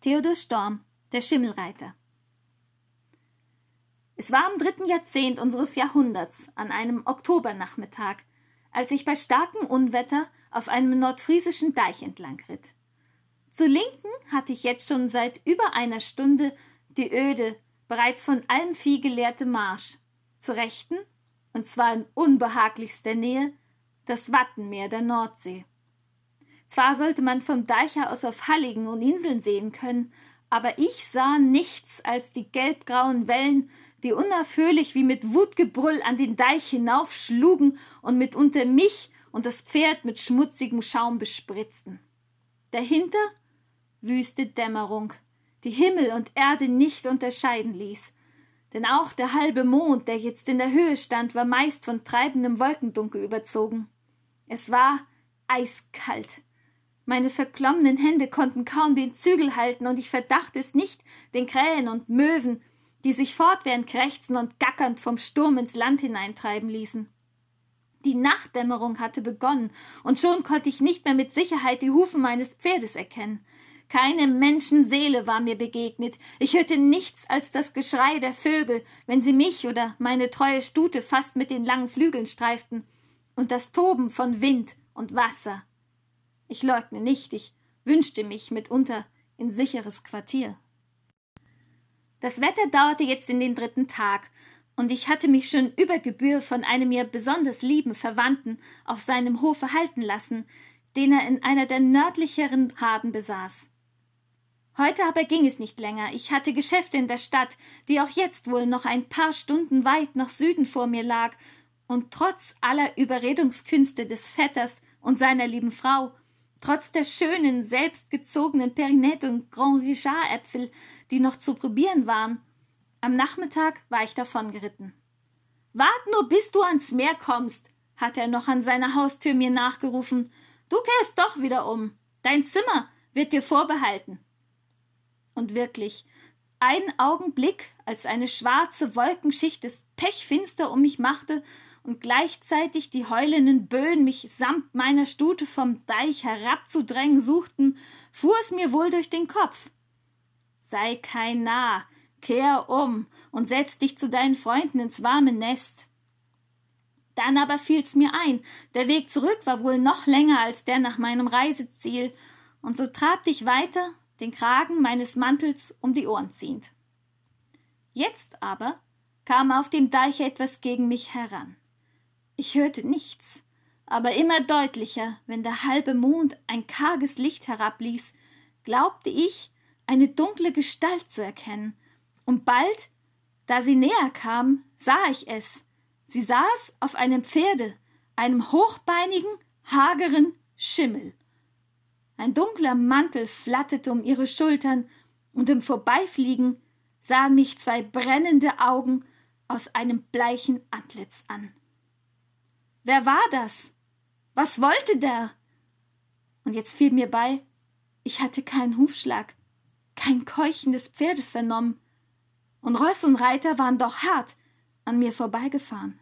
Theodor Storm, der Schimmelreiter. Es war im dritten Jahrzehnt unseres Jahrhunderts, an einem Oktobernachmittag, als ich bei starkem Unwetter auf einem nordfriesischen Deich entlang ritt. Zur Linken hatte ich jetzt schon seit über einer Stunde die öde, bereits von allem Vieh geleerte Marsch. Zur Rechten, und zwar in unbehaglichster Nähe, das Wattenmeer der Nordsee. Zwar sollte man vom Deich aus auf Halligen und Inseln sehen können, aber ich sah nichts als die gelbgrauen Wellen, die unaufhörlich wie mit Wutgebrüll an den Deich hinaufschlugen und mitunter mich und das Pferd mit schmutzigem Schaum bespritzten. Dahinter wüste Dämmerung, die Himmel und Erde nicht unterscheiden ließ. Denn auch der halbe Mond, der jetzt in der Höhe stand, war meist von treibendem Wolkendunkel überzogen. Es war eiskalt. Meine verklommenen Hände konnten kaum den Zügel halten, und ich verdachte es nicht den Krähen und Möwen, die sich fortwährend krächzen und gackernd vom Sturm ins Land hineintreiben ließen. Die Nachtdämmerung hatte begonnen, und schon konnte ich nicht mehr mit Sicherheit die Hufe meines Pferdes erkennen. Keine Menschenseele war mir begegnet. Ich hörte nichts als das Geschrei der Vögel, wenn sie mich oder meine treue Stute fast mit den langen Flügeln streiften, und das Toben von Wind und Wasser. Ich leugne nicht, ich wünschte mich mitunter in sicheres Quartier. Das Wetter dauerte jetzt in den dritten Tag, und ich hatte mich schon über Gebühr von einem mir besonders lieben Verwandten auf seinem Hofe halten lassen, den er in einer der nördlicheren Harden besaß. Heute aber ging es nicht länger. Ich hatte Geschäfte in der Stadt, die auch jetzt wohl noch ein paar Stunden weit nach Süden vor mir lag, und trotz aller Überredungskünste des Vetters und seiner lieben Frau Trotz der schönen, selbstgezogenen Perinette und Grand Richard Äpfel, die noch zu probieren waren. Am Nachmittag war ich davongeritten. Wart nur, bis du ans Meer kommst, hat er noch an seiner Haustür mir nachgerufen. Du kehrst doch wieder um. Dein Zimmer wird dir vorbehalten. Und wirklich, ein Augenblick, als eine schwarze Wolkenschicht es pechfinster um mich machte und gleichzeitig die heulenden Böen mich samt meiner Stute vom Deich herabzudrängen suchten, fuhr es mir wohl durch den Kopf. Sei kein Narr, kehr um und setz dich zu deinen Freunden ins warme Nest. Dann aber fiel's mir ein, der Weg zurück war wohl noch länger als der nach meinem Reiseziel, und so trabte ich weiter, den Kragen meines Mantels um die Ohren ziehend. Jetzt aber kam auf dem Deich etwas gegen mich heran. Ich hörte nichts, aber immer deutlicher, wenn der halbe Mond ein karges Licht herabließ, glaubte ich, eine dunkle Gestalt zu erkennen, und bald, da sie näher kam, sah ich es. Sie saß auf einem Pferde, einem hochbeinigen, hageren Schimmel. Ein dunkler Mantel flatterte um ihre Schultern, und im Vorbeifliegen sahen mich zwei brennende Augen aus einem bleichen Antlitz an. Wer war das? Was wollte der? Und jetzt fiel mir bei, ich hatte keinen Hufschlag, kein Keuchen des Pferdes vernommen, und Ross und Reiter waren doch hart an mir vorbeigefahren.